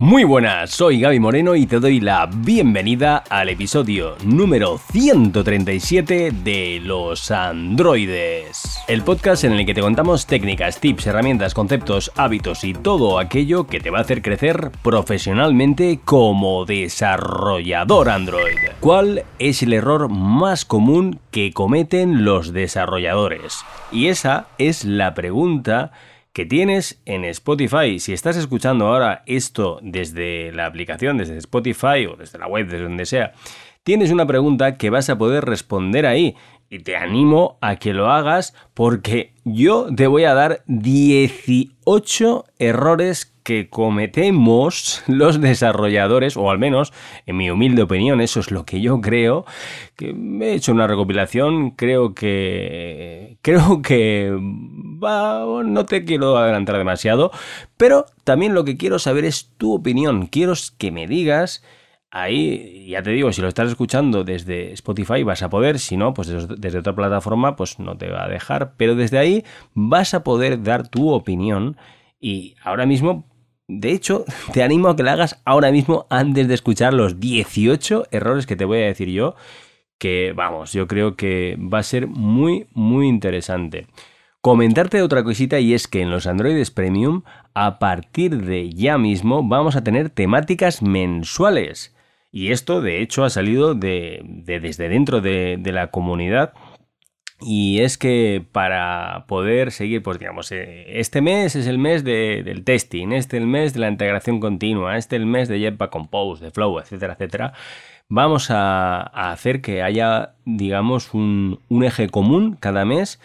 Muy buenas, soy Gaby Moreno y te doy la bienvenida al episodio número 137 de Los Androides. El podcast en el que te contamos técnicas, tips, herramientas, conceptos, hábitos y todo aquello que te va a hacer crecer profesionalmente como desarrollador Android. ¿Cuál es el error más común que cometen los desarrolladores? Y esa es la pregunta que tienes en Spotify. Si estás escuchando ahora esto desde la aplicación, desde Spotify o desde la web, desde donde sea, tienes una pregunta que vas a poder responder ahí. Y te animo a que lo hagas porque yo te voy a dar 18 errores que cometemos los desarrolladores, o al menos, en mi humilde opinión, eso es lo que yo creo, que he hecho una recopilación, creo que... creo que... no te quiero adelantar demasiado, pero también lo que quiero saber es tu opinión, quiero que me digas... Ahí, ya te digo, si lo estás escuchando desde Spotify vas a poder, si no, pues desde otra plataforma, pues no te va a dejar, pero desde ahí vas a poder dar tu opinión y ahora mismo de hecho, te animo a que la hagas ahora mismo antes de escuchar los 18 errores que te voy a decir yo, que vamos, yo creo que va a ser muy, muy interesante. Comentarte otra cosita y es que en los Androides Premium, a partir de ya mismo, vamos a tener temáticas mensuales. Y esto, de hecho, ha salido de, desde dentro de la comunidad y es que para poder seguir, pues digamos, eh, este mes es el mes del testing, este el mes de la integración continua, este el mes de Jetpack Compose, de Flow, etcétera, etcétera, vamos a, hacer que haya, digamos, un, un eje común cada mes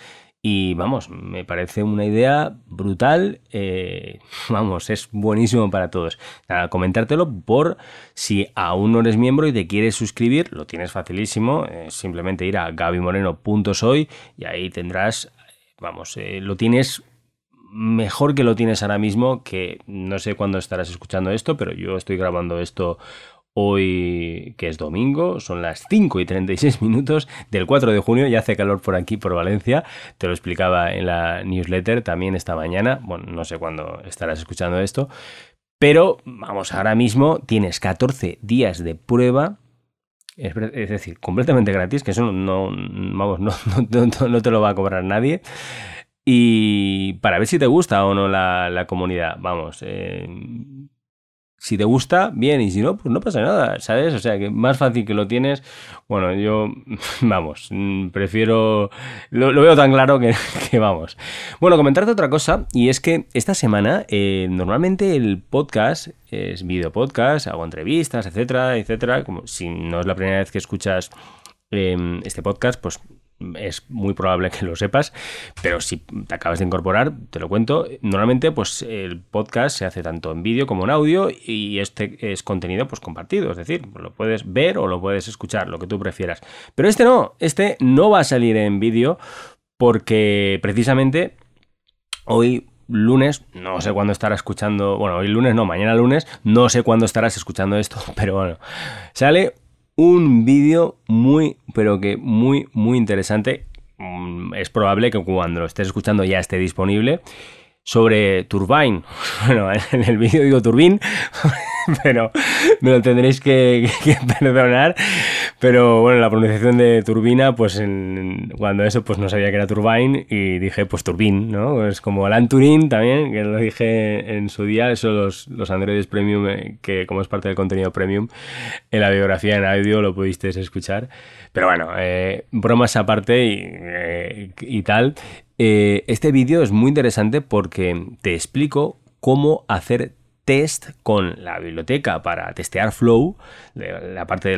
y vamos, me parece una idea brutal. Eh, vamos, es buenísimo para todos. Comentártelo por si aún no eres miembro y te quieres suscribir, lo tienes facilísimo. simplemente ir a gabimoreno.soy y ahí tendrás, vamos, eh, lo tienes mejor que lo tienes ahora mismo, que no sé cuándo estarás escuchando esto, pero yo estoy grabando esto Hoy, que es domingo, son las 5 y 36 minutos del 4 de junio, ya hace calor por aquí, por Valencia, te lo explicaba en la newsletter también esta mañana, bueno, no sé cuándo estarás escuchando esto, pero vamos, ahora mismo tienes 14 días de prueba, es, decir, completamente gratis, que eso no, vamos, no, te lo va a cobrar nadie. Y para ver si te gusta o no la, comunidad, vamos, eh, si te gusta, bien, y si no, pues no pasa nada, ¿sabes? O sea, que más fácil que lo tienes. Bueno, yo, vamos, prefiero. Lo, veo tan claro que, vamos. Bueno, comentarte otra cosa, y es que esta semana, eh, normalmente el podcast es video podcast, hago entrevistas, etcétera, etcétera. Como si no es la primera vez que escuchas em, este podcast, pues es muy probable que lo sepas, pero si te acabas de incorporar, te lo cuento. Normalmente, pues el podcast se hace tanto en vídeo como en audio y este es contenido pues compartido, es decir, lo puedes ver o lo puedes escuchar, lo que tú prefieras. Pero este no, este no va a salir en vídeo porque precisamente hoy lunes, no sé cuándo estarás escuchando, bueno, hoy lunes no, mañana lunes, no sé cuándo estarás escuchando esto, pero bueno, sale un vídeo muy, pero que muy, muy interesante. Mm, es probable que cuando lo estés escuchando ya esté disponible sobre Turbine. Bueno, en el vídeo digo Turbine, pero me lo tendréis que, perdonar. Pero bueno, la pronunciación de turbina, pues cuando eso, pues no sabía que era Turbine y dije, pues Turbine, ¿no? Es como Alan Turing también, que lo dije en su día, eso los, los Androids Premium, eh, que como es parte del contenido Premium, en la biografía en audio lo pudisteis escuchar. Pero bueno, eh, bromas aparte y, eh, y tal. este vídeo es muy interesante porque te explico cómo hacer test con la biblioteca para testear Flow, la parte de,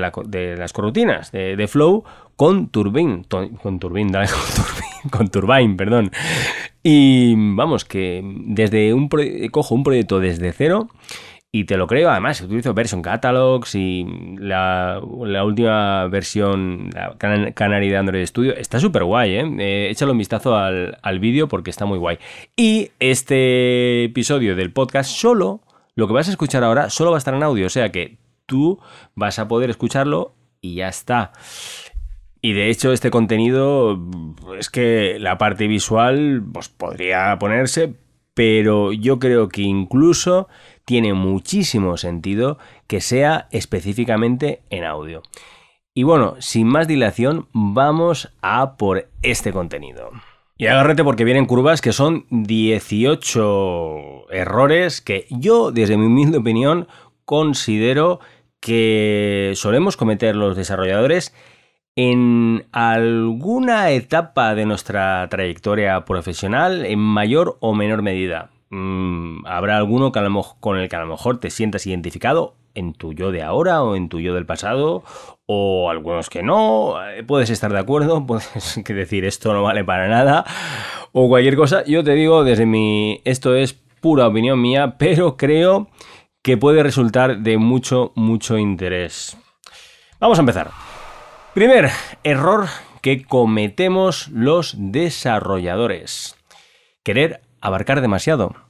las corrutinas de, Flow, con Turbine, con Turbine, con Turbine, perdón. Y vamos, que desde un cojo un proyecto desde cero y te lo creo, además utilizo Version Catalogs y la, última versión, la Canary de Android Studio, está súper guay, ¿eh? ¿eh? Échale un vistazo al, al vídeo porque está muy guay. Y este episodio del podcast solo lo que vas a escuchar ahora solo va a estar en audio, o sea que tú vas a poder escucharlo y ya está. Y de hecho este contenido es que la parte visual pues podría ponerse, pero yo creo que incluso tiene muchísimo sentido que sea específicamente en audio. Y bueno, sin más dilación, vamos a por este contenido. Y agárrate porque vienen curvas que son 18 errores que yo, desde mi humilde opinión, considero que solemos cometer los desarrolladores en alguna etapa de nuestra trayectoria profesional en mayor o menor medida. Mm, habrá alguno con el que a lo mejor te sientas identificado en tu yo de ahora o en tu yo del pasado, o algunos que no, eh, puedes estar de acuerdo, puedes decir esto no vale para nada, o cualquier cosa. Yo te digo, desde mi. Esto es pura opinión mía, pero creo que puede resultar de mucho, mucho interés. Vamos a empezar. Primer error que cometemos los desarrolladores. Querer abarcar demasiado.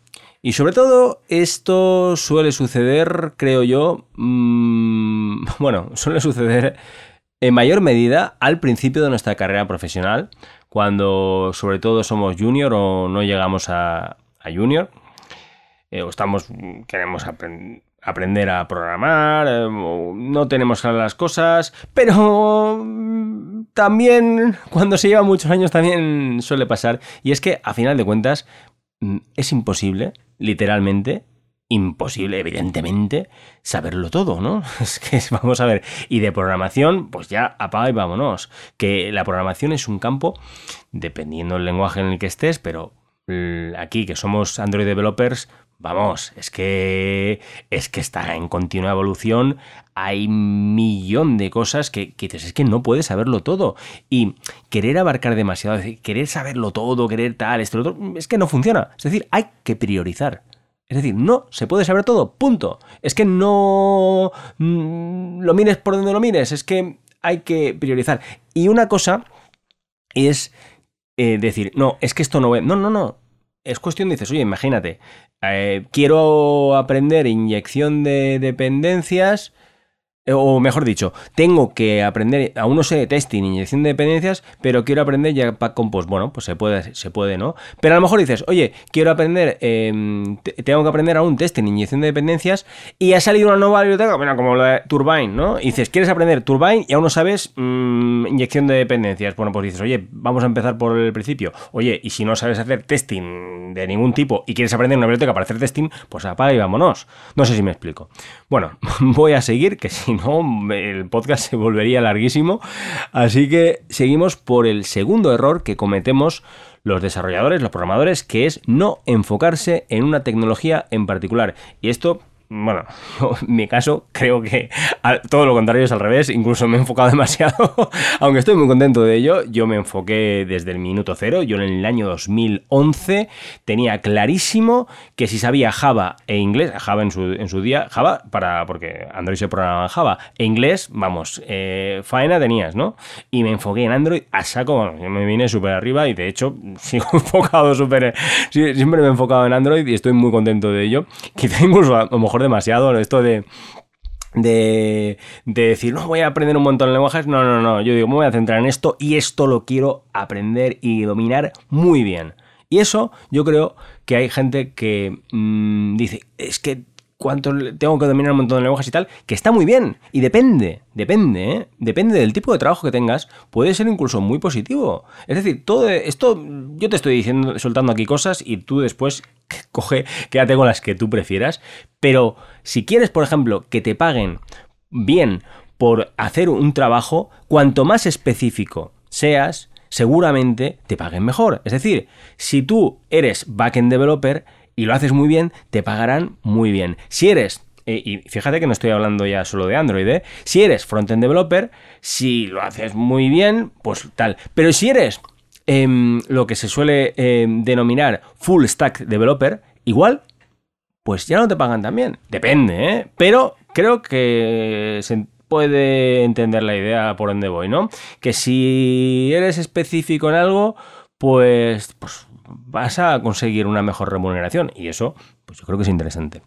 Y sobre todo esto suele suceder, creo yo, mmm, bueno, suele suceder en mayor medida al principio de nuestra carrera profesional, cuando sobre todo somos junior o no llegamos a, junior, eh, o estamos, queremos aprender a programar, eh, no tenemos claras las cosas, pero mm, también cuando se lleva muchos años también suele pasar, y es que a final de cuentas mm, es imposible, literalmente, imposible, evidentemente, saberlo todo, ¿no? Es que vamos a ver, y de programación, pues ya apaga y vámonos, que la programación es un campo, dependiendo del lenguaje en el que estés, pero aquí que somos Android developers, Vamos, es que es que está en continua evolución. Hay millón de cosas que, dices, es que no puedes saberlo todo. Y querer abarcar demasiado, querer saberlo todo, querer tal, esto, lo otro, es que no funciona. Es decir, hay que priorizar. Es decir, no se puede saber todo, punto. Es que no mm, lo mires por donde lo mires, es que hay que priorizar. Y una cosa es eh, decir, no, es que esto no... No, no, no es cuestión, dices, oye, imagínate, eh, quiero aprender inyección de dependencias o mejor dicho, tengo que aprender, aún no sé testing, inyección de dependencias, pero quiero aprender ya para Compose. Bueno, pues se puede, se puede, ¿no? Pero a lo mejor dices, oye, quiero aprender, em, tengo que aprender aún testing, inyección de dependencias, y ha salido una nueva biblioteca, bueno, como la de Turbine, ¿no? Y dices, ¿quieres aprender Turbine? Y aún no sabes mm, inyección de dependencias. Bueno, pues dices, oye, vamos a empezar por el principio. Oye, y si no sabes hacer testing de ningún tipo y quieres aprender una biblioteca para hacer testing, pues apaga y vámonos. No sé si me explico. Bueno, voy a seguir, que si no, el podcast se volvería larguísimo. Así que seguimos por el segundo error que cometemos los desarrolladores, los programadores, que es no enfocarse en una tecnología en particular. Y esto bueno, en mi caso creo que todo lo contrario es al revés, incluso me he enfocado demasiado, aunque estoy muy contento de ello, yo me enfoqué desde el minuto cero, yo en el año 2011 tenía clarísimo que si sabía Java e inglés, Java en su, en su día, Java para, porque Android se programa en Java, e inglés, vamos, eh, faena tenías, ¿no? Y me enfoqué en Android a saco, bueno, me vine súper arriba y de hecho sigo enfocado súper, siempre me he enfocado en Android y estoy muy contento de ello, quizá incluso a lo mejor demasiado esto de, de, decir, no, voy a aprender un montón de lenguajes. No, no, no. Yo digo, me voy a centrar en esto y esto lo quiero aprender y dominar muy bien. Y eso yo creo que hay gente que mm, dice, es que cuánto tengo que dominar un montón de lenguajes y tal, que está muy bien. Y depende, depende, ¿eh? depende del tipo de trabajo que tengas, puede ser incluso muy positivo. Es decir, todo esto, yo te estoy diciendo, soltando aquí cosas y tú después coge, quédate con las que tú prefieras. Pero si quieres, por ejemplo, que te paguen bien por hacer un trabajo, cuanto más específico seas, seguramente te paguen mejor. Es decir, si tú eres backend developer, y lo haces muy bien, te pagarán muy bien. Si eres y fíjate que no estoy hablando ya solo de Android, ¿eh? Si eres frontend developer, si lo haces muy bien, pues tal. Pero si eres em, lo que se suele em, denominar full stack developer, igual, pues ya no te pagan tan bien. Depende, ¿eh? Pero creo que se puede entender la idea por donde voy, ¿no? Que si eres específico en algo, pues, pues vas a conseguir una mejor remuneración. Y eso, pues yo creo que es interesante.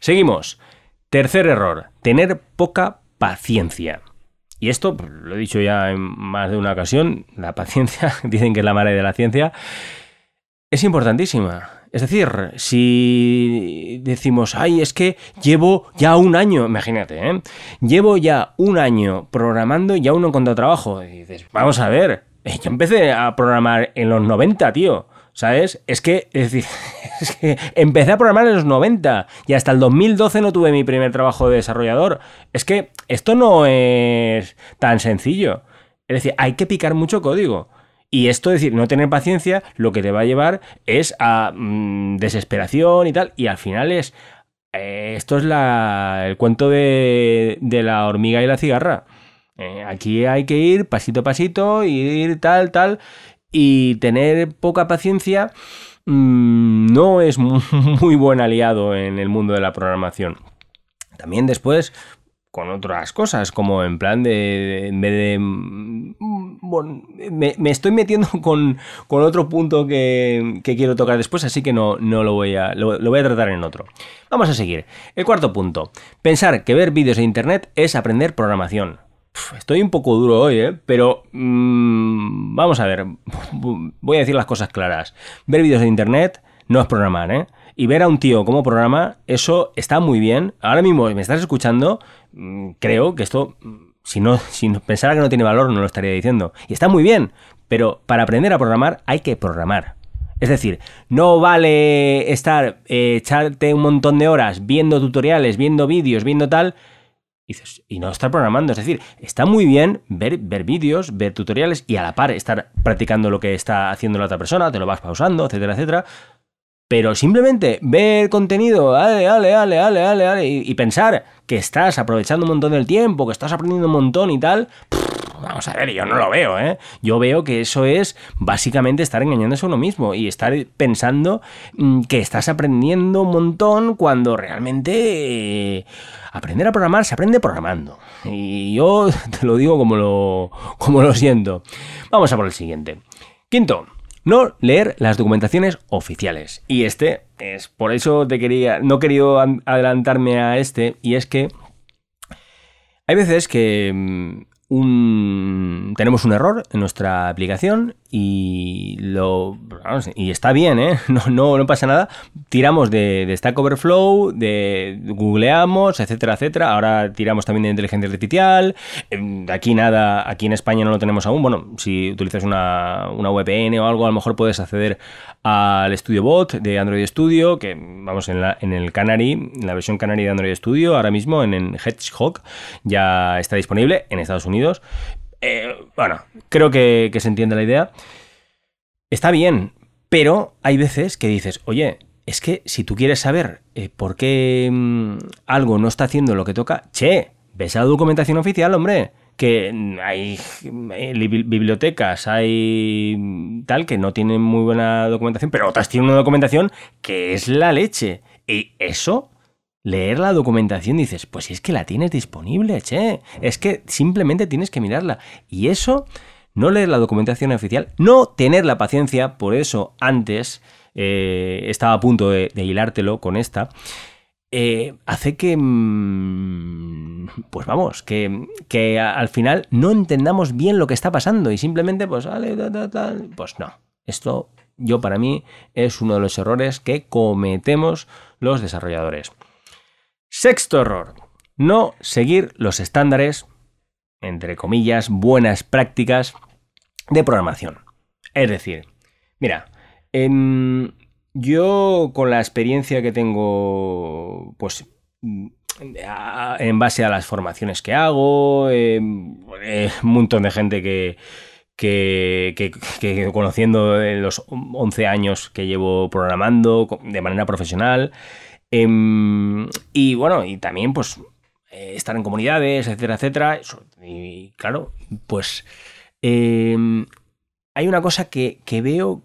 Seguimos. Tercer error, tener poca paciencia. Y esto, pues, lo he dicho ya en más de una ocasión, la paciencia, dicen que es la madre de la ciencia, es importantísima. Es decir, si decimos, ay, es que llevo ya un año, imagínate, ¿eh? llevo ya un año programando y ya uno encontrado trabajo. Y dices, vamos a ver, yo empecé a programar en los 90, tío. ¿Sabes? Es que, es decir, que empecé a programar en los 90 y hasta el 2012 no tuve mi primer trabajo de desarrollador. Es que esto no es tan sencillo. Es decir, hay que picar mucho código. Y esto, es decir, no tener paciencia, lo que te va a llevar es a mm, desesperación y tal. Y al final es. Eh, esto es la, el cuento de, de, la hormiga y la cigarra. Eh, aquí hay que ir pasito a pasito, ir tal, tal. Y tener poca paciencia mm, no es muy buen aliado en el mundo de la programación. También después, con otras cosas, como en plan de, en vez de... Mm, bueno, me, estoy metiendo con, otro punto que, quiero tocar después, así que no, no lo, voy a, lo, voy a tratar en otro. Vamos a seguir. El cuarto punto. Pensar que ver vídeos de Internet es aprender programación. estoy un poco duro hoy, ¿eh? pero mm, vamos a ver. Voy a decir las cosas claras. Ver vídeos de Internet no es programar, ¿eh? y ver a un tío como programa, eso está muy bien. Ahora mismo me estás escuchando, mm, creo que esto, mm, si no, si pensara que no tiene valor, no lo estaría diciendo. Y está muy bien, pero para aprender a programar hay que programar. Es decir, no vale estar, eh, echarte un montón de horas viendo tutoriales, viendo vídeos, viendo tal, y, no estar programando. Es decir, está muy bien ver, ver vídeos, ver tutoriales y a la par estar practicando lo que está haciendo la otra persona, te lo vas pausando, etcétera, etcétera. Pero simplemente ver contenido, ale, ale, ale, ale, ale, ale, y, pensar que estás aprovechando un montón del tiempo, que estás aprendiendo un montón y tal, vamos a ver, yo no lo veo, ¿eh? Yo veo que eso es básicamente estar engañándose a uno mismo y estar pensando mm, que estás aprendiendo un montón cuando realmente eh, aprender a programar se aprende programando. Y yo te lo digo como lo, como lo siento. Vamos a por el siguiente. Quinto, no leer las documentaciones oficiales. Y este es por eso te quería, no he querido adelantarme a este, y es que hay veces que tenemos un error en nuestra aplicación y lo y está bien, ¿eh? no, no, pasa nada. Tiramos de, Stack Overflow, de googleamos, etcétera, etcétera. Ahora tiramos también de inteligencia artificial. Em, aquí nada, aquí en España no lo tenemos aún. Bueno, si utilizas una, una VPN o algo, a lo mejor puedes acceder al Studio Bot de Android Studio, que vamos en, la, en el Canary, en la versión Canary de Android Studio, ahora mismo en, en Hedgehog, ya está disponible en Estados Unidos. Eh, bueno, creo que, se entiende la idea. Está bien, pero hay veces que dices, oye, es que si tú quieres saber eh, por qué mm, algo no está haciendo lo que toca, che, ves la documentación oficial, hombre que hay eh, bibliotecas, hay tal que no tienen muy buena documentación, pero otras tienen una documentación que es la leche. Y eso, leer la documentación, dices, pues es que la tienes disponible, che. Es que simplemente tienes que mirarla. Y eso, no leer la documentación oficial, no tener la paciencia, por eso antes eh, estaba a punto de hilártelo con esta. Eh, hace que, mm, pues vamos, que, al final no entendamos bien lo que está pasando y simplemente, pues, pues no. Esto, yo para mí, es uno de los errores que cometemos los desarrolladores. Sexto error, no seguir los estándares, entre comillas, buenas prácticas de programación. Es decir, mira, en, yo, con la experiencia que tengo, pues en base a las formaciones que hago, eh, un montón de gente que, que, conociendo en los 11 años que llevo programando de manera profesional. Em, y bueno, y también pues eh, estar en comunidades, etcétera, etcétera. Y claro, pues em, hay una cosa que, que veo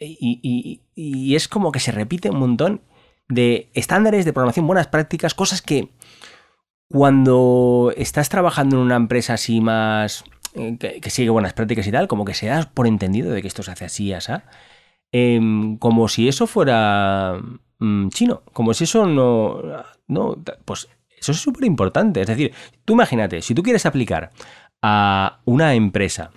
y, es como que se repite un montón de estándares de programación, buenas prácticas, cosas que cuando estás trabajando en una empresa así más eh, que, sigue buenas prácticas y tal, como que se das por entendido de que esto se hace así, así, em, como si eso fuera mm, chino, como si eso no, no pues eso es súper importante. Es decir, tú imagínate, si tú quieres aplicar a una empresa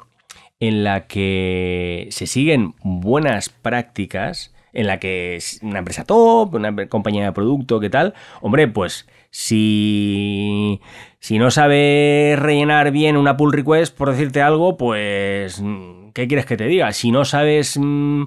en la que se siguen buenas prácticas, en la que es una empresa top, una compañía de producto, ¿qué tal? Hombre, pues si, si no sabes rellenar bien una pull request, por decirte algo, pues, ¿qué quieres que te diga? Si no sabes... Mm,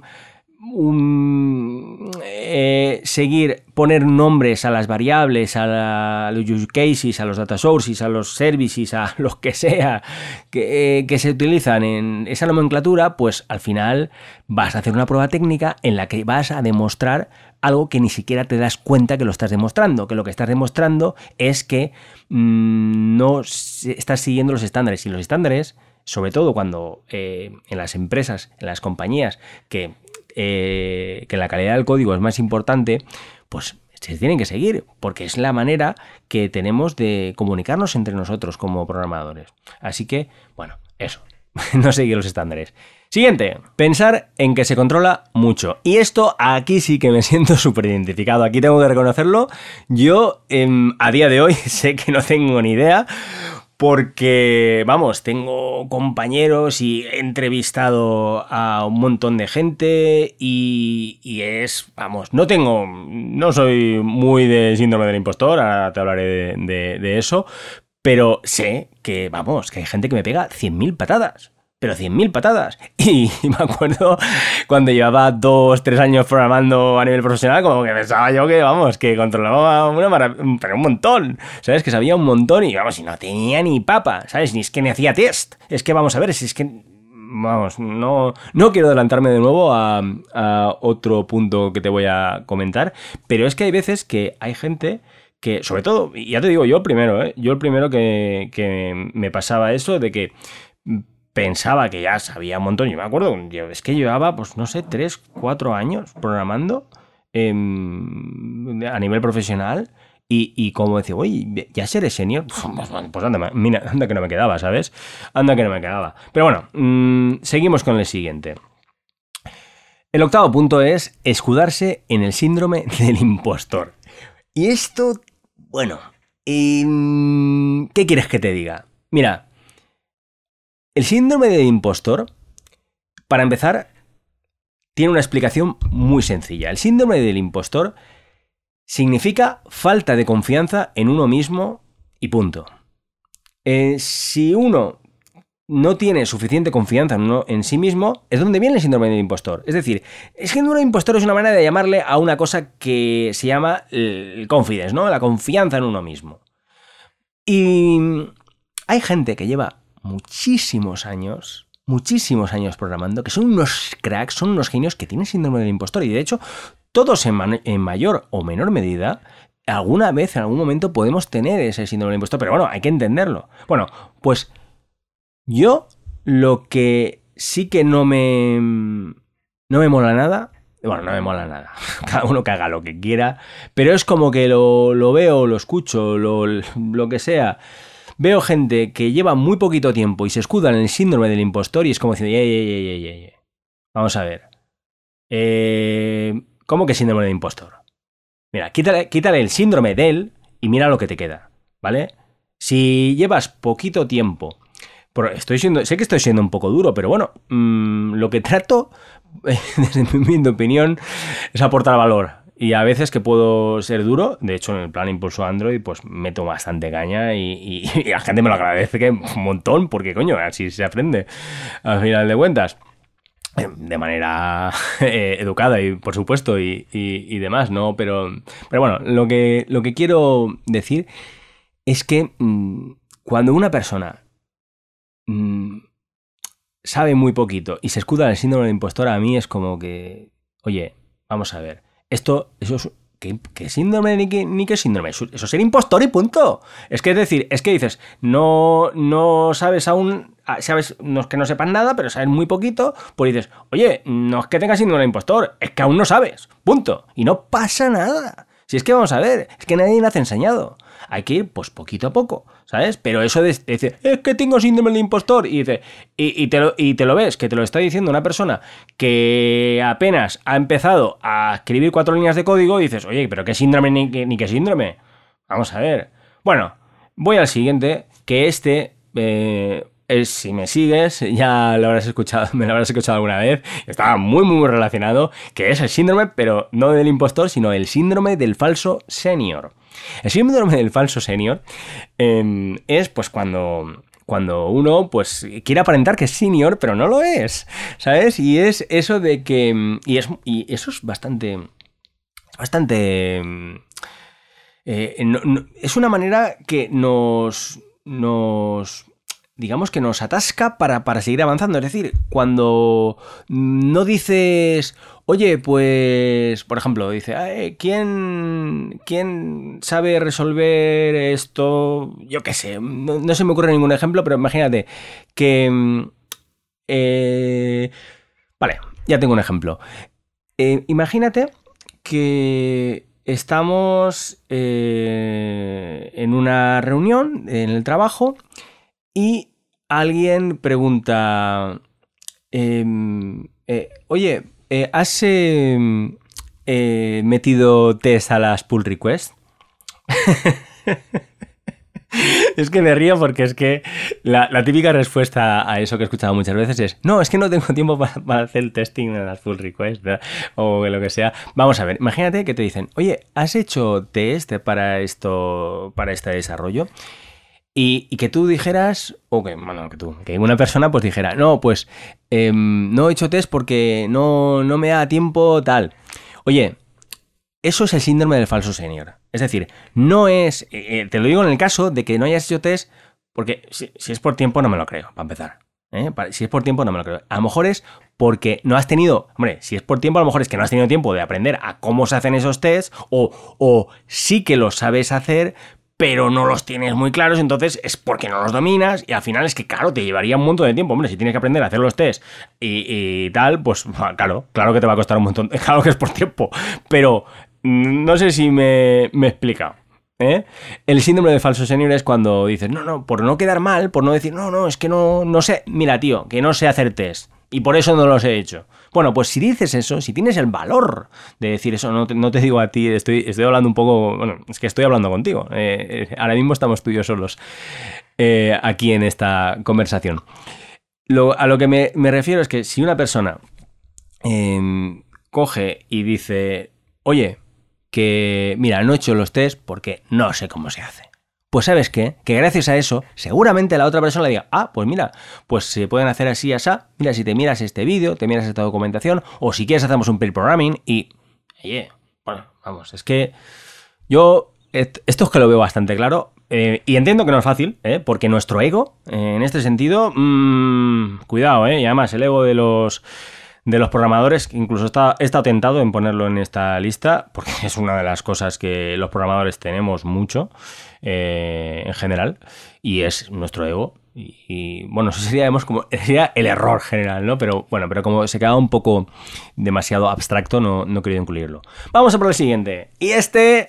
eh, seguir, poner nombres a las variables, a, los use cases, a los data sources, a los services, a los que sea que, eh, que, se utilizan en esa nomenclatura, pues al final vas a hacer una prueba técnica en la que vas a demostrar algo que ni siquiera te das cuenta que lo estás demostrando, que lo que estás demostrando es que mm, no estás siguiendo los estándares. Y los estándares sobre todo cuando eh, en las empresas, en las compañías que eh, que la calidad del código es más importante, pues se tienen que seguir, porque es la manera que tenemos de comunicarnos entre nosotros como programadores. Así que, bueno, eso, no seguir los estándares. Siguiente, pensar en que se controla mucho. Y esto aquí sí que me siento súper identificado. Aquí tengo que reconocerlo. Yo em, a día de hoy sé que no tengo ni idea porque, vamos, tengo compañeros y he entrevistado a un montón de gente y, es, vamos, no tengo, no soy muy de síndrome del impostor, ahora te hablaré de, de eso, pero sé que, vamos, que hay gente que me pega 100.000 patadas pero 100.000 patadas. Y, me acuerdo cuando llevaba dos, tres años programando a nivel profesional, como que pensaba yo que, vamos, que controlaba una pero un montón, ¿sabes? Que sabía un montón y, vamos, y no tenía ni papa, ¿sabes? Ni es que me hacía test. Es que, vamos a ver, si es que vamos, no, no quiero adelantarme de nuevo a, otro punto que te voy a comentar, pero es que hay veces que hay gente que, sobre todo, y ya te digo yo primero, ¿eh? yo el primero que me pasaba eso de que pensaba que ya sabía un montón. Yo me acuerdo, es que llevaba, pues no sé, tres, cuatro años programando a nivel profesional. Y, como decía, oye, ya seré senior, pues, pues anda, mira, anda que no me quedaba, ¿sabes? Anda que no me quedaba. Pero bueno, mm, seguimos con el siguiente. El octavo punto es escudarse en el síndrome del impostor. Y esto, bueno, em, ¿qué quieres que te diga? Mira, el síndrome del impostor, para empezar, tiene una explicación muy sencilla. El síndrome del impostor significa falta de confianza en uno mismo y punto. Eh, si uno no tiene suficiente confianza en, en, sí mismo, es donde viene el síndrome del impostor. Es decir, el síndrome del impostor es una manera de llamarle a una cosa que se llama el confidence, ¿no? La confianza en uno mismo. Y hay gente que lleva muchísimos años, muchísimos años programando, que son unos cracks, son unos genios que tienen síndrome del impostor y de hecho todos en, mayor o menor medida alguna vez, en algún momento podemos tener ese síndrome del impostor, pero bueno, hay que entenderlo. Bueno, pues yo lo que sí que no me no me mola nada bueno, no me mola nada. Cada uno que haga lo que quiera. Pero es como que lo, lo veo, lo escucho, lo, lo que sea veo gente que lleva muy poquito tiempo y se escuda en el síndrome del impostor y es como diciendo, vamos a ver. Eh, ¿Cómo que síndrome del impostor? Mira, quítale, quítale el síndrome de él y mira lo que te queda, ¿vale? Si llevas poquito tiempo, estoy siendo, sé que estoy siendo un poco duro, pero bueno, mm, lo que trato, desde mi opinión, es aportar valor y a veces que puedo ser duro, de hecho en el plan Impulso Android pues meto bastante caña y, la gente me lo agradece que un montón porque coño, así se aprende al final de cuentas. Eh, de manera eh, educada y por supuesto y, demás, ¿no? Pero, pero bueno, lo que, lo que quiero decir es que mm, cuando una persona mm, sabe muy poquito y se escuda en el síndrome de impostora, a mí es como que, oye, vamos a ver, esto, eso es, ¿Qué, síndrome ni qué, ni qué síndrome? Eso, es ser impostor y punto. Es que es decir, es que dices, no, no sabes aún, ah, sabes, no es que no sepas nada, pero sabes muy poquito, pues dices, oye, no es que tengas síndrome de impostor, es que aún no sabes, punto. Y no pasa nada. Si es que vamos a ver, es que nadie nace enseñado. Hay que ir, pues, poquito a poco, ¿sabes? Pero eso de decir, es que tengo síndrome de impostor, y, dice, y, te lo, y te lo ves, que te lo está diciendo una persona que apenas ha empezado a escribir cuatro líneas de código, y dices, oye, pero qué síndrome ni, ni qué síndrome. Vamos a ver. Bueno, voy al siguiente, que este, eh, es, si me sigues, ya lo habrás escuchado, me lo habrás escuchado alguna vez, estaba muy, muy relacionado, que es el síndrome, pero no del impostor, sino el síndrome del falso senior. El síndrome del falso senior em, es pues cuando cuando uno pues quiere aparentar que es senior, pero no lo es, ¿sabes? Y es eso de que y es y eso es bastante bastante eh, es una manera que nos nos digamos que nos atasca para, para, seguir avanzando. Es decir, cuando no dices, oye, pues, por ejemplo, dice, ¿quién, ¿quién sabe resolver esto? Yo qué sé, no, se me ocurre ningún ejemplo, pero imagínate que... Eh, vale, ya tengo un ejemplo. Eh, imagínate que estamos eh, en una reunión en el trabajo y alguien pregunta, em, eh, oye, eh, ¿has em, eh, metido test a las pull requests? es que me río porque es que la, típica respuesta a eso que he escuchado muchas veces es, no, es que no tengo tiempo para, hacer el testing en las pull requests o lo que sea. Vamos a ver, imagínate que te dicen, oye, ¿has hecho test para esto, para este desarrollo? Y, que tú dijeras, o que, bueno, que tú, que una persona pues dijera, no, pues em, no he hecho test porque no, no me da tiempo tal. Oye, eso es el síndrome del falso senior. Es decir, no es, eh, eh, te lo digo en el caso de que no hayas hecho test, porque si, es por tiempo no me lo creo, para empezar. ¿eh? Si es por tiempo no me lo creo. A lo mejor es porque no has tenido, hombre, si es por tiempo a lo mejor es que no has tenido tiempo de aprender a cómo se hacen esos tests, o, o sí que lo sabes hacer, pero no los tienes muy claros, entonces es porque no los dominas y al final es que, claro, te llevaría un montón de tiempo. Hombre, si tienes que aprender a hacer los test y, tal, pues claro, claro que te va a costar un montón, claro que es por tiempo, pero no sé si me, me he explicado. ¿eh? El síndrome de falso senior es cuando dices, no, no, por no quedar mal, por no decir, no, no, es que no, no sé, mira, tío, que no sé hacer test y por eso no los he hecho. Bueno, pues si dices eso, si tienes el valor de decir eso, no te, digo a ti, estoy, estoy hablando un poco, bueno, es que estoy hablando contigo. Eh, eh, ahora mismo estamos tú y yo solos eh, aquí en esta conversación. a lo que me, refiero es que si una persona em, coge y dice, oye, que mira, no he hecho los test porque no sé cómo se hace. Pues sabes qué, que gracias a eso, seguramente la otra persona le diga, ah, pues mira, pues se pueden hacer así, así, mira, si te miras este vídeo, te miras esta documentación, o si quieres hacemos un pre programming y, oye, bueno, vamos, es que yo, esto es que lo veo bastante claro, eh, y entiendo que no es fácil, ¿eh? porque nuestro ego, en este sentido, mmm, cuidado, ¿eh? y además el ego de los de los programadores, incluso está, está tentado en ponerlo en esta lista, porque es una de las cosas que los programadores tenemos mucho. Eh, en general y es nuestro ego. Y, bueno, eso sería, como, sería el error general, ¿no? Pero bueno, pero como se queda un poco demasiado abstracto, no, no he querido incluirlo. Vamos a por el siguiente. Y este,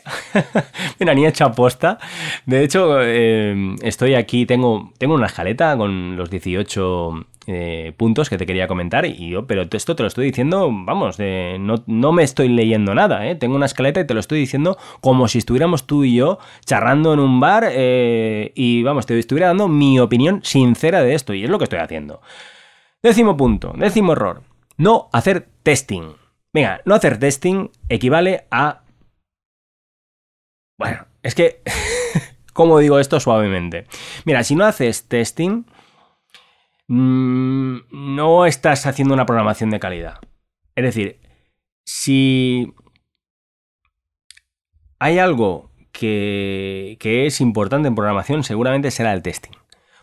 mira, ni hecho aposta. De hecho, eh, estoy aquí, tengo, tengo una escaleta con los 18 eh, puntos que te quería comentar y yo, pero esto te lo estoy diciendo, vamos, no, no, me estoy leyendo nada, ¿eh? tengo una escaleta y te lo estoy diciendo como si estuviéramos tú y yo charrando en un bar eh, y vamos, te estuviera dando mi opinión sincera de esto y es lo que estoy haciendo. Décimo punto, décimo error, no hacer testing. Venga, no hacer testing equivale a... Bueno, es que... ¿Cómo digo esto suavemente? Mira, si no haces testing, no estás haciendo una programación de calidad. Es decir, si hay algo que, que, es importante en programación, seguramente será el testing.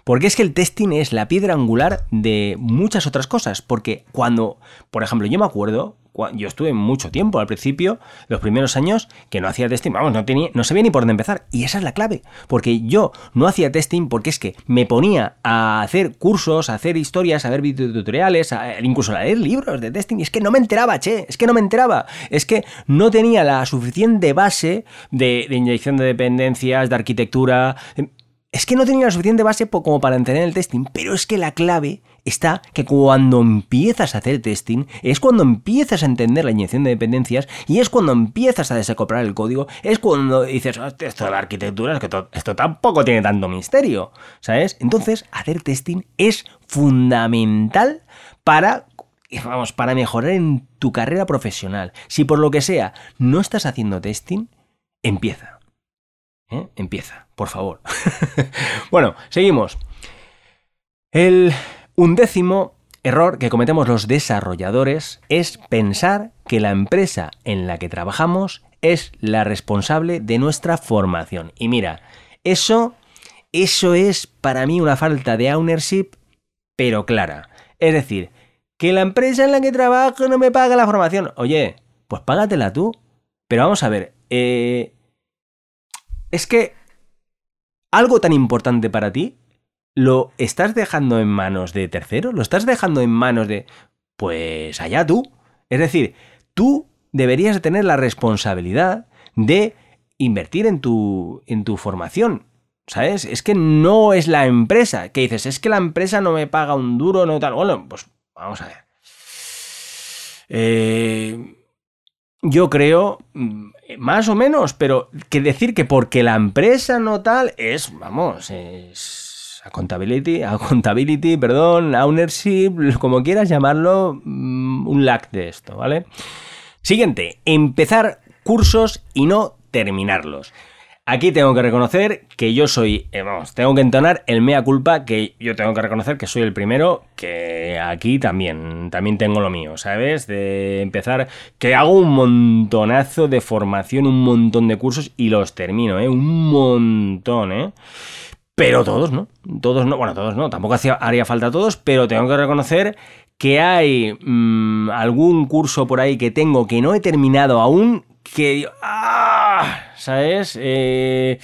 Porque es que el testing es la piedra angular de muchas otras cosas. Porque cuando, por ejemplo, yo me acuerdo yo estuve mucho tiempo al principio, los primeros años, que no hacía testing, vamos, no, tenía, no sabía ni por dónde empezar. Y esa es la clave, porque yo no hacía testing porque es que me ponía a hacer cursos, a hacer historias, a ver videotutoriales, a, incluso a leer libros de testing, y es que no me enteraba, che, es que no me enteraba, es que no tenía la suficiente base de, de inyección de dependencias, de arquitectura. Es que no tenía la suficiente base como para entender el testing, pero es que la clave está que cuando empiezas a hacer testing es cuando empiezas a entender la inyección de dependencias y es cuando empiezas a desacoplar el código, es cuando dices, esto de la arquitectura, es que esto tampoco tiene tanto misterio, ¿sabes? Entonces, hacer testing es fundamental para vamos, para mejorar en tu carrera profesional. Si por lo que sea no estás haciendo testing, empieza. ¿Eh? Empieza, por favor. bueno, seguimos. El undécimo error que cometemos los desarrolladores es pensar que la empresa en la que trabajamos es la responsable de nuestra formación. Y mira, eso, eso es para mí una falta de ownership, pero clara. Es decir, que la empresa en la que trabajo no me paga la formación. Oye, pues págatela tú. Pero vamos a ver, eh, es que algo tan importante para ti lo estás dejando en manos de terceros, lo estás dejando en manos de... Pues allá tú. Es decir, tú deberías tener la responsabilidad de invertir en tu, en tu formación. ¿Sabes? Es que no es la empresa. Que dices, es que la empresa no me paga un duro, no tal. Bueno, pues vamos a ver. Eh, yo creo, más o menos, pero que decir que porque la empresa no tal es, vamos, es accountability, accountability, perdón, ownership, como quieras llamarlo, mm, un lack de esto, ¿vale? Siguiente, empezar cursos y no terminarlos. Aquí tengo que reconocer que yo soy, eh, vamos, tengo que entonar el mea culpa, que yo tengo que reconocer que soy el primero, que aquí también, también tengo lo mío, ¿sabes? De empezar, que hago un montonazo de formación, un montón de cursos y los termino, ¿eh? Un montón, ¿eh? Pero todos, ¿no? Todos no, bueno, todos no, tampoco haría falta todos, pero tengo que reconocer que hay mm, algún curso por ahí que tengo que no he terminado aún, que... ¡Ah! ¿sabes? Eh,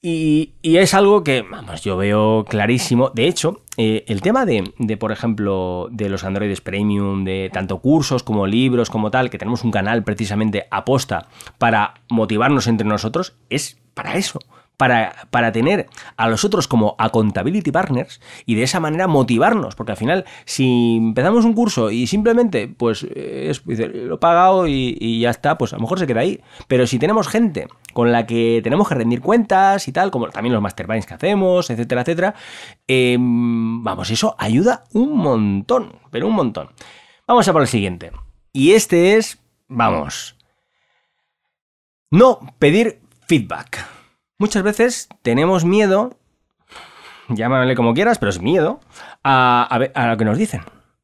y, es algo que, vamos, yo veo clarísimo. De hecho, eh, el tema de, de, por ejemplo, de los Androides Premium, de tanto cursos como libros, como tal, que tenemos un canal precisamente aposta para motivarnos entre nosotros, es para eso para, tener a los otros como accountability partners y de esa manera motivarnos, porque al final si empezamos un curso y simplemente pues es, lo he pagado y, ya está, pues a lo mejor se queda ahí. Pero si tenemos gente con la que tenemos que rendir cuentas y tal, como también los masterminds que hacemos, etcétera, etcétera, em, vamos, eso ayuda un montón, pero un montón. Vamos a por el siguiente. Y este es, vamos, no pedir feedback. Muchas veces tenemos miedo, llámale como quieras, pero es miedo, a, lo que nos dicen.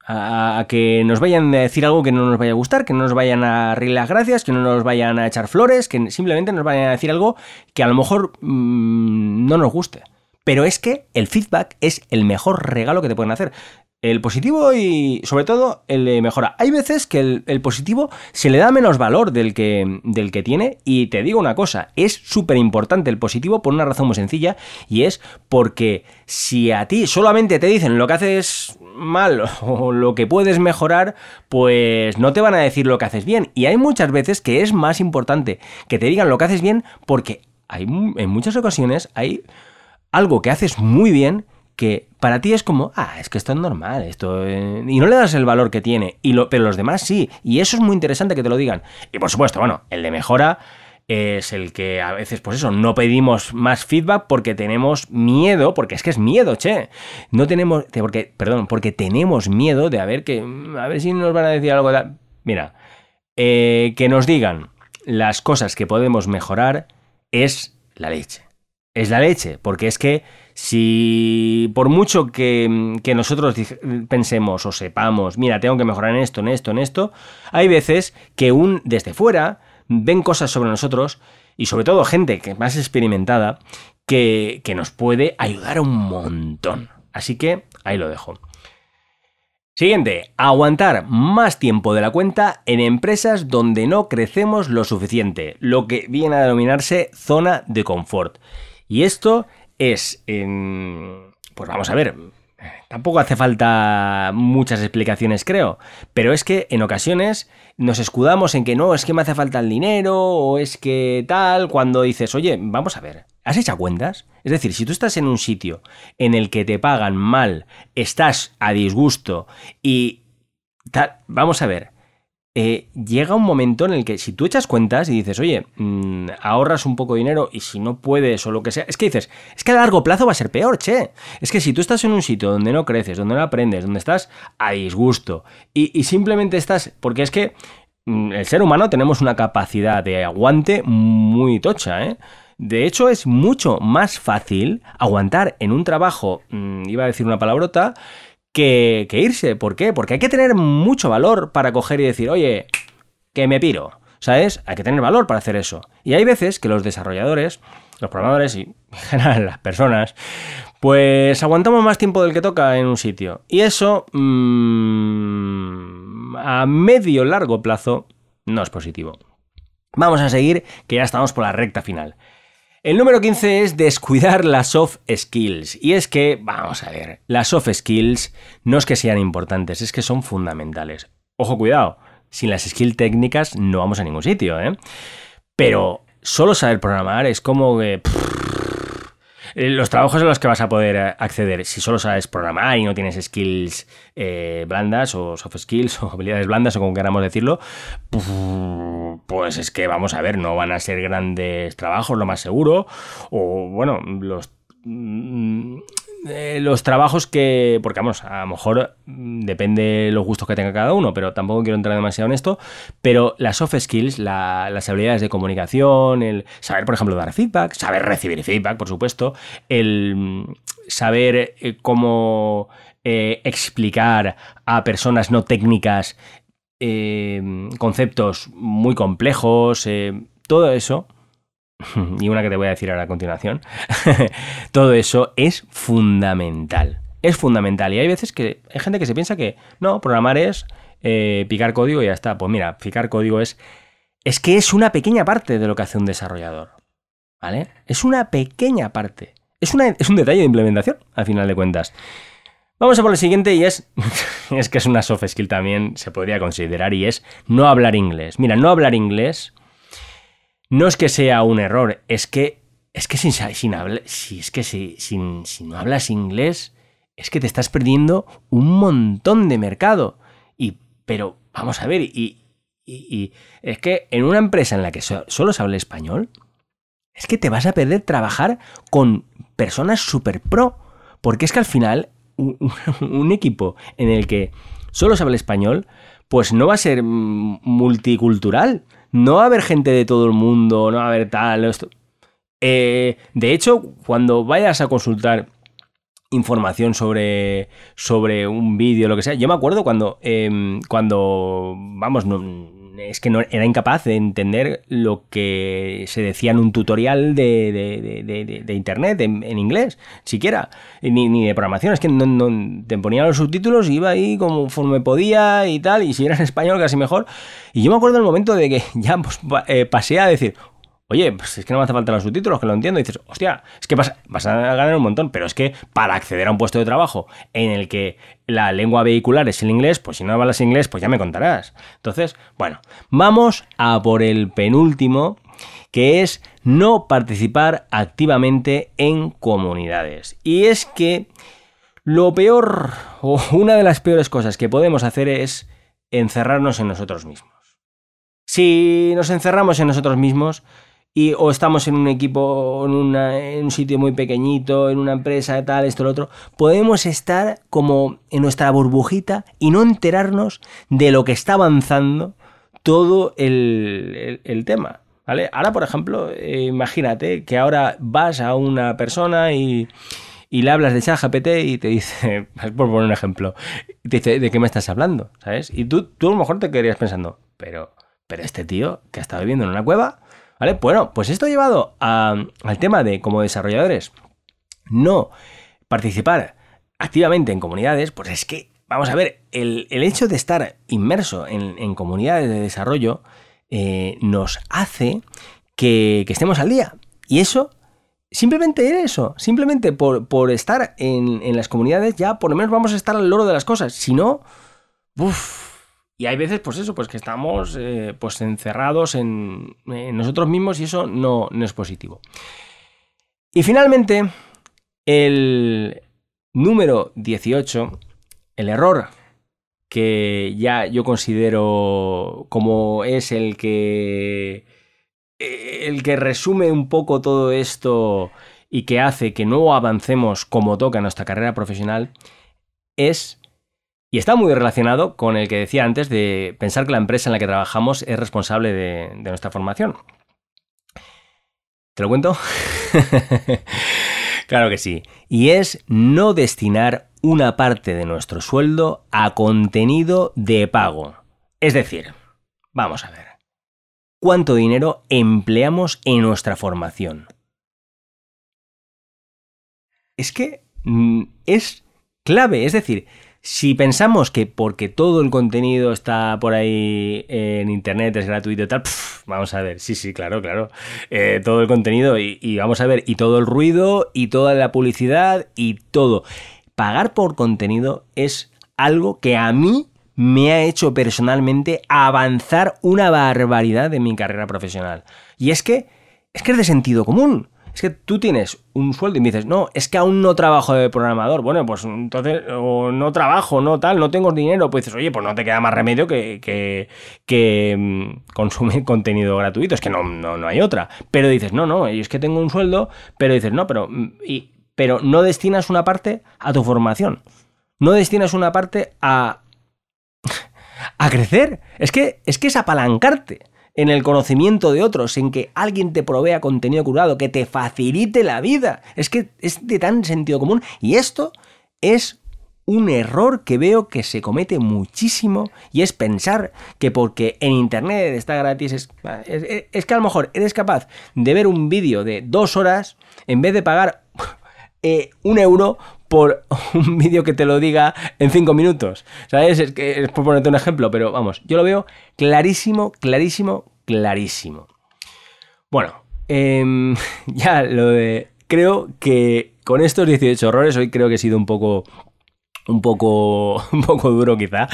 A, que nos vayan a decir algo que no nos vaya a gustar, que no nos vayan a reír las gracias, que no nos vayan a echar flores, que simplemente nos vayan a decir algo que a lo mejor mm, no nos guste. Pero es que el feedback es el mejor regalo que te pueden hacer. El positivo y sobre todo el de mejora. Hay veces que el, positivo se le da menos valor del que, del que tiene y te digo una cosa, es súper importante el positivo por una razón muy sencilla y es porque si a ti solamente te dicen lo que haces mal o lo que puedes mejorar, pues no te van a decir lo que haces bien. Y hay muchas veces que es más importante que te digan lo que haces bien porque hay, en muchas ocasiones hay algo que haces muy bien que para ti es como, ah, es que esto es normal, esto... Eh", y no le das el valor que tiene, pero los demás sí, y eso es muy interesante que te lo digan. Y por supuesto, bueno, el de mejora es el que a veces, pues eso, no pedimos más feedback porque tenemos miedo, porque es que es miedo, che. No tenemos, porque, perdón, porque tenemos miedo de a ver que, a ver si nos van a decir algo de... Mira, eh, que nos digan las cosas que podemos mejorar es la leche. Es la leche, porque es que si por mucho que, nosotros pensemos o sepamos, mira, tengo que mejorar en esto, en esto, en esto, hay veces que un desde fuera ven cosas sobre nosotros y sobre todo gente que más experimentada que, que nos puede ayudar un montón. Así que ahí lo dejo. Siguiente, aguantar más tiempo de la cuenta en empresas donde no crecemos lo suficiente, lo que viene a denominarse zona de confort. Y esto es, en, pues vamos a ver, tampoco hace falta muchas explicaciones, creo. Pero es que en ocasiones nos escudamos en que no, es que me hace falta el dinero o es que tal, cuando dices, oye, vamos a ver, ¿has hecho cuentas? Es decir, si tú estás en un sitio en el que te pagan mal, estás a disgusto y tal, vamos a ver, eh, llega un momento en el que si tú echas cuentas y dices, oye, mm, ahorras un poco de dinero y si no puedes o lo que sea, es que dices, es que a largo plazo va a ser peor, che. Es que si tú estás en un sitio donde no creces, donde no aprendes, donde estás a disgusto y, simplemente estás, porque es que mm, el ser humano tenemos una capacidad de aguante muy tocha, ¿eh? De hecho, es mucho más fácil aguantar en un trabajo, mm, iba a decir una palabrota, que, irse. ¿Por qué? Porque hay que tener mucho valor para coger y decir, oye, que me piro. ¿Sabes? Hay que tener valor para hacer eso. Y hay veces que los desarrolladores, los programadores y en general las personas, pues aguantamos más tiempo del que toca en un sitio. Y eso mmm, a medio largo plazo no es positivo. Vamos a seguir, que ya estamos por la recta final. El número 15 es descuidar las soft skills. Y es que, vamos a ver, las soft skills no es que sean importantes, es que son fundamentales. Ojo, cuidado, sin las skills técnicas no vamos a ningún sitio, ¿eh? Pero solo saber programar es como que... los trabajos a los que vas a poder eh, acceder, si solo sabes programar y no tienes skills eh, blandas o soft skills o habilidades blandas o como queramos decirlo, pues es que vamos a ver, no van a ser grandes trabajos, lo más seguro, o bueno, los mm, eh, los trabajos que, porque vamos, a lo mejor mm, depende de los gustos que tenga cada uno, pero tampoco quiero entrar demasiado en esto, pero las soft skills, las habilidades de comunicación, el saber, por ejemplo, dar feedback, saber recibir feedback, por supuesto, el mm, saber eh, cómo eh, explicar a personas no técnicas conceptos muy complejos, todo eso y una que te voy a decir ahora a continuación, todo eso es fundamental. Es fundamental. Y hay veces que hay gente que se piensa que no, programar es eh, picar código y ya está. Pues mira, picar código es. Es que es una pequeña parte de lo que hace un desarrollador. ¿Vale? Es una pequeña parte. Es, una, es un detalle de implementación, al final de cuentas. Vamos a por el siguiente y es, es que es una soft skill también, se podría considerar, y es no hablar inglés. Mira, no hablar inglés no es que sea un error, es que es que sin, sin si es que si, sin, si no hablas inglés, es que te estás perdiendo un montón de mercado. Y, pero vamos a ver, y, y, es que en una empresa en la que solo se habla español, es que te vas a perder trabajar con personas super pro. Porque es que al final, un equipo en el que solo se habla español, pues no va a ser multicultural no va a haber gente de todo el mundo, no va a haber tal. Eh, de hecho, cuando vayas a consultar información sobre, sobre un vídeo, lo que sea, yo me acuerdo cuando, em, cuando vamos, no, es que no era incapaz de entender lo que se decía en un tutorial de, internet en, inglés, siquiera, ni, de programación, es que no, te ponían los subtítulos y iba ahí conforme podía y tal, y si era en español casi mejor. Y yo me acuerdo del momento de que ya pues, eh, pasé a decir, Oye, pues es que no me hace falta los subtítulos, que lo entiendo. Dices, hostia, es que vas, a ganar un montón, pero es que para acceder a un puesto de trabajo en el que la lengua vehicular es el inglés, pues si no hablas inglés, pues ya me contarás. Entonces, bueno, vamos a por el penúltimo, que es no participar activamente en comunidades. Y es que lo peor, o una de las peores cosas que podemos hacer es encerrarnos en nosotros mismos. Si nos encerramos en nosotros mismos, y o estamos en un equipo, en, un sitio muy pequeñito, en una empresa, tal, esto, lo otro, podemos estar como en nuestra burbujita y no enterarnos de lo que está avanzando todo el, el, tema. ¿Vale? Ahora, por ejemplo, eh, imagínate que ahora vas a una persona y, y le hablas de ChatGPT y te dice, por poner un ejemplo, te dice, ¿de qué me estás hablando? ¿Sabes? Y tú, tú a lo mejor te quedarías pensando, pero, pero este tío que ha estado viviendo en una cueva, ¿Vale? Bueno, pues esto llevado al tema de, como desarrolladores, no participar activamente en comunidades, pues es que, vamos a ver, el, hecho de estar inmerso en, comunidades de desarrollo eh, nos hace que, estemos al día. Y eso simplemente eso, simplemente por, estar en, las comunidades ya por lo menos vamos a estar al loro de las cosas, si no, uff. Y hay veces, pues eso, pues que estamos eh, pues encerrados en, nosotros mismos y eso no, no es positivo. Y finalmente, el número 18, el error que ya yo considero como es el que el que resume un poco todo esto y que hace que no avancemos como toca en nuestra carrera profesional es y está muy relacionado con el que decía antes de pensar que la empresa en la que trabajamos es responsable de, nuestra formación. ¿Te lo cuento? claro que sí. Y es no destinar una parte de nuestro sueldo a contenido de pago. Es decir, vamos a ver. ¿Cuánto dinero empleamos en nuestra formación? Es que mm, es clave, es decir, si pensamos que porque todo el contenido está por ahí en internet, es gratuito y tal, vamos a ver, sí, sí, claro, claro. Eh, todo el contenido y, vamos a ver, y todo el ruido y toda la publicidad y todo. Pagar por contenido es algo que a mí me ha hecho personalmente avanzar una barbaridad en mi carrera profesional. Y es que es que es de sentido común es que tú tienes un sueldo y me dices, no, es que aún no trabajo de programador. Bueno, pues entonces, o no trabajo, no tal, no tengo dinero. Pues dices, oye, pues no te queda más remedio que, que, mm, consumir contenido gratuito. Es que no, no, no hay otra. Pero dices, no, no, es que tengo un sueldo, pero dices, no, pero, mm, y, pero no destinas una parte a tu formación. No destinas una parte a, a crecer. Es que, es que es apalancarte en el conocimiento de otros, en que alguien te provea contenido curado, que te facilite la vida. Es que es de tan sentido común. Y esto es un error que veo que se comete muchísimo y es pensar que porque en Internet está gratis es, es, que a lo mejor eres capaz de ver un vídeo de dos horas en vez de pagar eh, un euro por un vídeo que te lo diga en cinco minutos. ¿Sabes? Es que es por ponerte un ejemplo, pero vamos, yo lo veo clarísimo, clarísimo, clarísimo. Bueno, em, ya lo de... Creo que con estos 18 errores hoy creo que he sido un poco... Un poco, un poco duro quizá.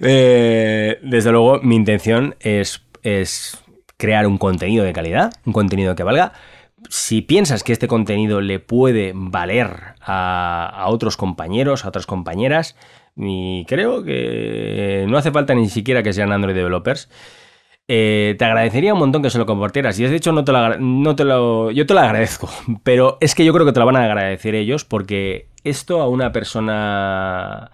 Eh, desde luego mi intención es, es crear un contenido de calidad, un contenido que valga si piensas que este contenido le puede valer a, otros compañeros, a otras compañeras, y creo que no hace falta ni siquiera que sean Android developers, eh, te agradecería un montón que se lo compartieras. Y de hecho no te, lo, no te lo... Yo te lo agradezco, pero es que yo creo que te lo van a agradecer ellos porque esto a una persona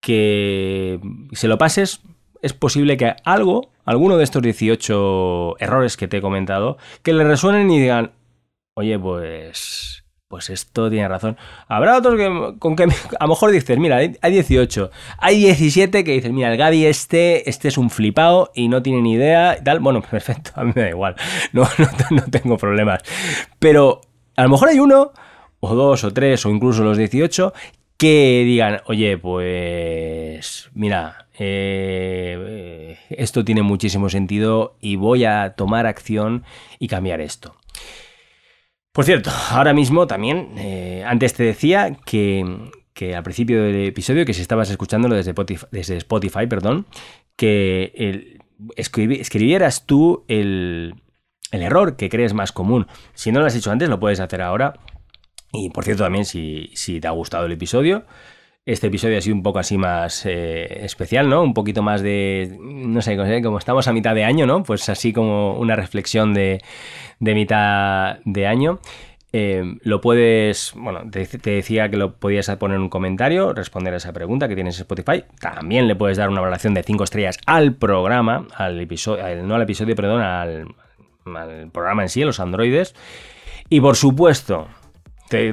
que se lo pases, es posible que algo, alguno de estos 18 errores que te he comentado, que le resuenen y digan, oye, pues, pues esto tiene razón. Habrá otros que, con que a lo mejor dices, mira, hay 18, hay 17 que dicen, mira, el Gaby este, este es un flipado y no tiene ni idea y tal. Bueno, perfecto, a mí me da igual, no, no, tengo problemas. Pero a lo mejor hay uno, o dos, o tres, o incluso los 18, que digan, oye, pues mira, eh, esto tiene muchísimo sentido y voy a tomar acción y cambiar esto. Por cierto, ahora mismo también, eh, antes te decía que, al principio del episodio, que si estabas escuchándolo desde Spotify, desde Spotify perdón, que escribieras tú el, error que crees más común. Si no lo has hecho antes, lo puedes hacer ahora. Y por cierto, también si, si te ha gustado el episodio, este episodio ha sido un poco así más eh, especial, ¿no? Un poquito más de, no sé, como estamos a mitad de año, ¿no? Pues así como una reflexión de, de mitad de año. Eh, lo puedes, bueno, te, decía que lo podías poner en un comentario, responder a esa pregunta que tienes en Spotify. También le puedes dar una valoración de 5 estrellas al programa, al episodio, no al episodio, perdón, al, al programa en sí, a los androides. Y por supuesto,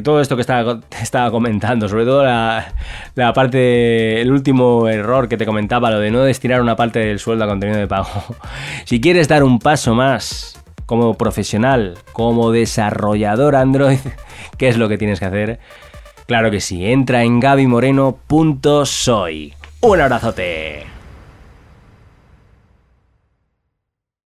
todo esto que estaba, estaba comentando, sobre todo la, la, parte, el último error que te comentaba, lo de no destinar una parte del sueldo a contenido de pago. Si quieres dar un paso más como profesional, como desarrollador Android, ¿qué es lo que tienes que hacer? Claro que sí, entra en gabimoreno.soy. Un abrazote.